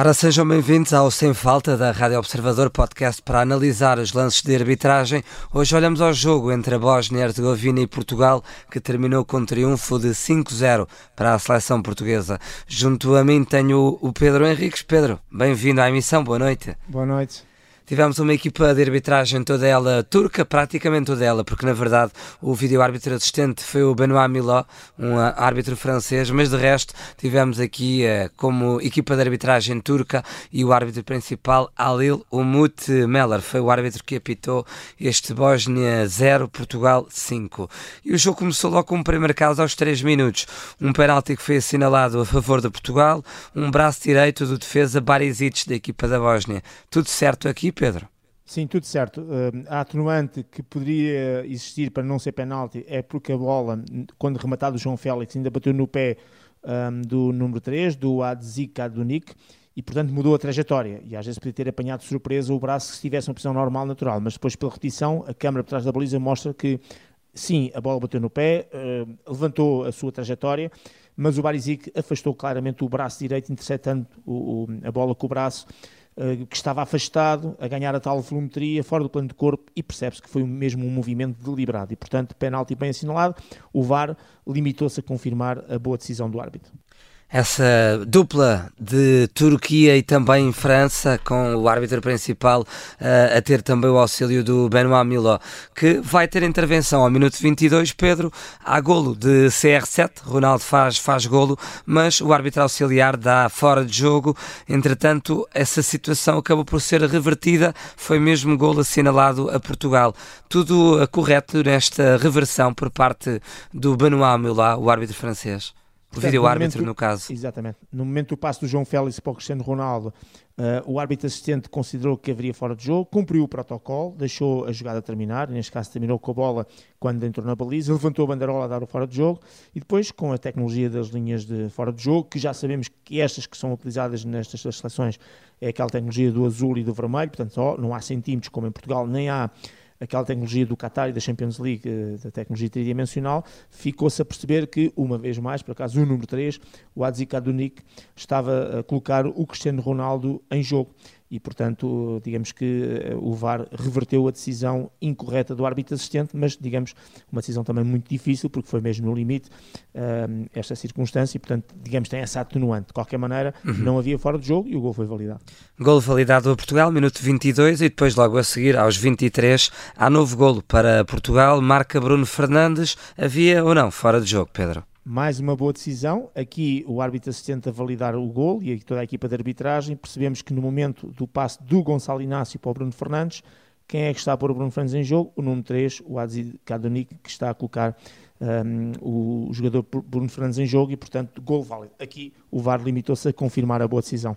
Ora, sejam bem-vindos ao Sem Falta da Rádio Observador Podcast para analisar os lances de arbitragem. Hoje olhamos ao jogo entre a Bósnia, Herzegovina e Portugal, que terminou com triunfo de 5-0 para a seleção portuguesa. Junto a mim tenho o Pedro Henriques. Pedro, bem-vindo à emissão, boa noite. Boa noite. Tivemos uma equipa de arbitragem toda ela turca, praticamente toda ela, porque na verdade o vídeo-árbitro assistente foi o Benoit Milot, um árbitro francês, mas de resto tivemos aqui uh, como equipa de arbitragem turca e o árbitro principal Alil Umut Meller, foi o árbitro que apitou este Bósnia 0, Portugal 5. E o jogo começou logo com um primeiro caso aos 3 minutos, um penalti que foi assinalado a favor de Portugal, um braço direito do defesa Barisic da equipa da Bósnia. Tudo certo aqui, Pedro? Sim, tudo certo. Uh, a atenuante que poderia existir para não ser penalti é porque a bola, quando rematado o João Félix, ainda bateu no pé um, do número 3, do Adzik Adunik, e portanto mudou a trajetória. E às vezes podia ter apanhado de surpresa o braço se estivesse uma posição normal, natural. Mas depois, pela repetição, a câmara por trás da baliza mostra que sim, a bola bateu no pé, uh, levantou a sua trajetória, mas o Barizic afastou claramente o braço direito, interceptando o, o, a bola com o braço que estava afastado, a ganhar a tal volumetria, fora do plano de corpo, e percebe-se que foi mesmo um movimento deliberado. E, portanto, penalti bem assinalado, o VAR limitou-se a confirmar a boa decisão do árbitro essa dupla de Turquia e também França, com o árbitro principal uh, a ter também o auxílio do Benoit Milot, que vai ter intervenção ao minuto 22. Pedro, há golo de CR7, Ronaldo faz, faz golo, mas o árbitro auxiliar dá fora de jogo. Entretanto, essa situação acabou por ser revertida, foi mesmo golo assinalado a Portugal. Tudo correto nesta reversão por parte do Benoit Milot, o árbitro francês. O vídeo-árbitro, no, no, caso. Exatamente. No momento do passo do João Félix para o Cristiano Ronaldo, uh, o árbitro assistente considerou que haveria fora de jogo, cumpriu o protocolo, deixou a jogada terminar, neste caso terminou com a bola quando entrou na baliza, levantou a banderola a dar o fora de jogo e depois, com a tecnologia das linhas de fora de jogo, que já sabemos que estas que são utilizadas nestas seleções é aquela tecnologia do azul e do vermelho, portanto, só, não há centímetros como em Portugal, nem há aquela tecnologia do Qatar e da Champions League, eh, da tecnologia tridimensional, ficou-se a perceber que, uma vez mais, por acaso o número 3, o Adzik Adunik, estava a colocar o Cristiano Ronaldo em jogo e, portanto, digamos que eh, o VAR reverteu a decisão incorreta do árbitro assistente, mas, digamos, uma decisão também muito difícil, porque foi mesmo no limite um, esta circunstância, e, portanto, digamos, tem essa atenuante. De qualquer maneira, uhum. não havia fora de jogo e o gol foi validado. Gol validado a Portugal, minuto 22, e depois, logo a seguir, aos 23, há novo golo para Portugal, marca Bruno Fernandes. Havia ou não fora de jogo, Pedro? Mais uma boa decisão. Aqui o árbitro assistente a validar o gol e toda a equipa de arbitragem. Percebemos que no momento do passe do Gonçalo Inácio para o Bruno Fernandes, quem é que está a pôr o Bruno Fernandes em jogo? O número 3, o Adzi Kadonik, que está a colocar um, o jogador Bruno Fernandes em jogo e, portanto, gol válido. Aqui o VAR limitou-se a confirmar a boa decisão.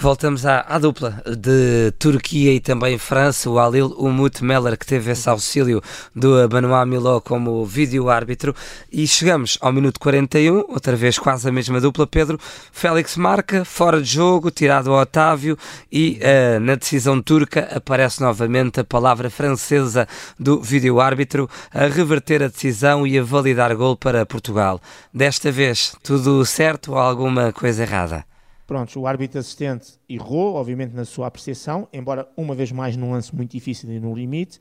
Voltamos à, à, dupla de Turquia e também França, o Alil Umut Meller, que teve esse auxílio do Benoit Milot como vídeo-árbitro. E chegamos ao minuto 41, outra vez quase a mesma dupla. Pedro, Félix marca, fora de jogo, tirado ao Otávio e uh, na decisão turca aparece novamente a palavra francesa do vídeo-árbitro a reverter a decisão e a validar gol para Portugal. Desta vez, tudo certo ou alguma coisa errada? Pronto, o árbitro assistente errou, obviamente, na sua apreciação, embora uma vez mais num lance muito difícil e no limite.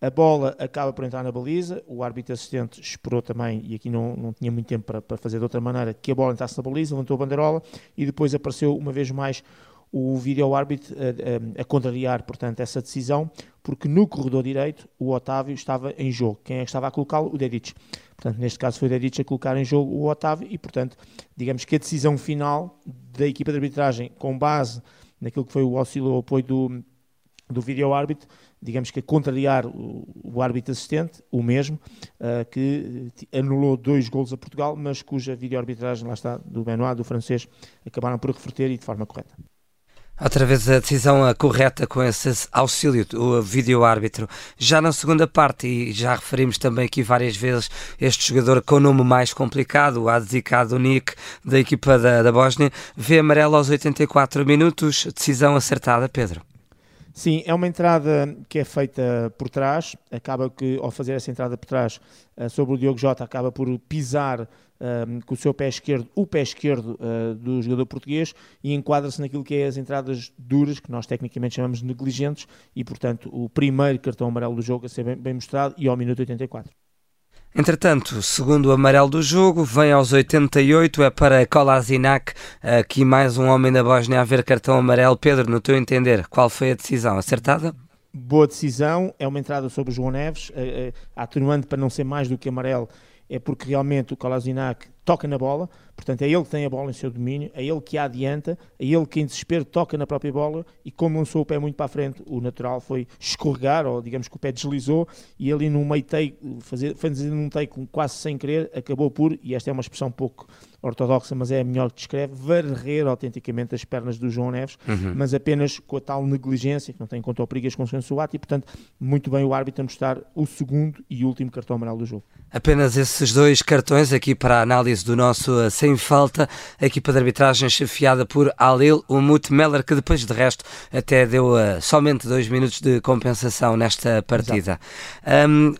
A bola acaba por entrar na baliza, o árbitro assistente esperou também, e aqui não, não tinha muito tempo para, para fazer de outra maneira, que a bola entrasse na baliza, levantou a bandeirola e depois apareceu uma vez mais o vídeo-árbitro a, a, a, contrariar, portanto, essa decisão, porque no corredor direito o Otávio estava em jogo. Quem é que estava a colocá-lo? O Dedic. Portanto, neste caso foi o Dedic a colocar em jogo o Otávio e, portanto, digamos que a decisão final da equipa de arbitragem, com base naquilo que foi o auxílio ou apoio do, do vídeo-árbitro, digamos que a contrariar o, o árbitro assistente, o mesmo, uh, que anulou dois golos a Portugal, mas cuja vídeo-arbitragem, lá está, do Benoit, do francês, acabaram por reverter e de forma correta. Outra vez a decisão correta com esse auxílio do vídeo-árbitro. Já na segunda parte, e já referimos também aqui várias vezes este jogador com o nome mais complicado, o Adzikado Nick, da equipa da, da Bósnia, vê amarelo aos 84 minutos, decisão acertada, Pedro. Sim, é uma entrada que é feita por trás, acaba que ao fazer essa entrada por trás eh, sobre o Diogo Jota acaba por pisar uh, com o seu pé esquerdo, o pé esquerdo uh, do jogador português e enquadra-se naquilo que é as entradas duras, que nós tecnicamente chamamos de negligentes, e portanto o primeiro cartão amarelo do jogo a ser bem, bem mostrado e ao minuto 84. Entretanto, segundo o amarelo do jogo, vem aos 88, é para Kolasinac, aqui mais um homem da Bósnia a ver cartão amarelo. Pedro, no teu entender, qual foi a decisão? Acertada? Boa decisão, é uma entrada sobre o João Neves, a atenuante para não ser mais do que amarelo é porque realmente o Kolasinac toca na bola, portanto é ele que tem a bola em seu domínio, é ele que a adianta, é ele que em desespero toca na própria bola e como lançou o pé muito para a frente, o natural foi escorregar, ou digamos que o pé deslizou e ali no meio take, fazer, fazendo um take quase sem querer, acabou por, e esta é uma expressão pouco ortodoxa, mas é a melhor que descreve, varrer autenticamente as pernas do João Neves, uhum. mas apenas com a tal negligência, que não tem em conta o perigo as consequências do ato, e portanto, muito bem o árbitro a mostrar o segundo e último cartão amarelo do jogo. Apenas esses dois cartões aqui para a análise do nosso eh, Sem Falta, a equipa de arbitragem chefiada por Alil Umut Meller, que depois de resto até deu uh, somente dois minutos de compensação nesta partida. Um,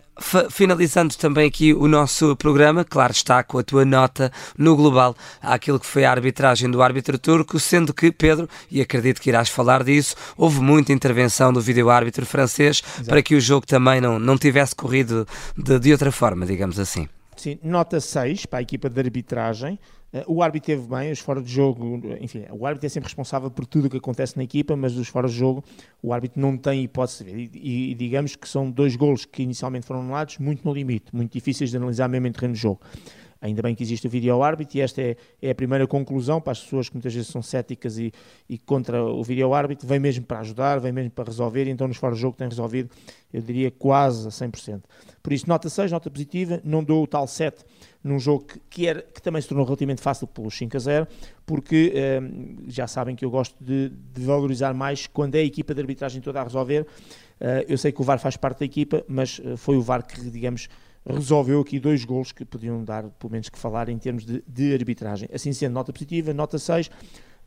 finalizando também aqui o nosso programa, claro está com a tua nota no global àquilo que foi a arbitragem do árbitro turco, sendo que, Pedro, e acredito que irás falar disso, houve muita intervenção do vídeo-árbitro francês Exato. para que o jogo também não, não tivesse corrido de, de outra forma, digamos assim. Sim, nota 6 para a equipa de arbitragem. Eh, o árbitro teve bem, os fora de jogo, enfim, o árbitro é sempre responsável por tudo o que acontece na equipa, mas os fora de jogo, o árbitro não tem hipótese de ver. E, e, digamos que são dois golos que inicialmente foram anulados, muito no limite, muito difíceis de analisar mesmo em terreno de jogo. Ainda bem que existe o vídeo árbitro e esta é, é, a primeira conclusão para as pessoas que muitas vezes são céticas e, e contra o vídeo árbitro, vem mesmo para ajudar, vem mesmo para resolver, então nos fora de jogo tem resolvido, eu diria, quase a 100%. Por isso, nota 6, nota positiva, não dou o tal 7 num jogo que, que, era, que também se tornou relativamente fácil pelos 5 a 0, porque eh, já sabem que eu gosto de, de, valorizar mais quando é a equipa de arbitragem toda a resolver. Uh, eu sei que o VAR faz parte da equipa, mas uh, foi o VAR que, digamos, resolveu aqui dois gols que podiam dar, pelo menos, que falar em termos de, de arbitragem. Assim sendo, nota positiva, nota 6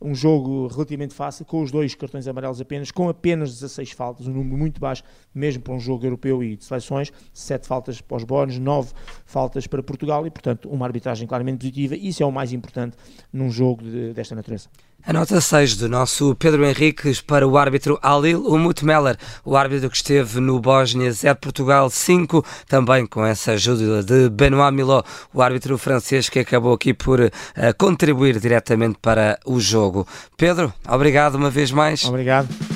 um jogo relativamente fácil, com os dois cartões amarelos apenas, com apenas 16 faltas, um número muito baixo, mesmo para um jogo europeu e de seleções, 7 faltas para os bónus, 9 faltas para Portugal e, portanto, uma arbitragem claramente positiva. Isso é o mais importante num jogo de, desta natureza. A nota 6 do nosso Pedro Henriques para o árbitro Alil Umutmeller, o árbitro que esteve no Bósnia 0 Portugal 5, também com essa ajuda de Benoit Miló, o árbitro francês que acabou aqui por uh, contribuir diretamente para o jogo. Pedro, obrigado uma vez mais. Obrigado.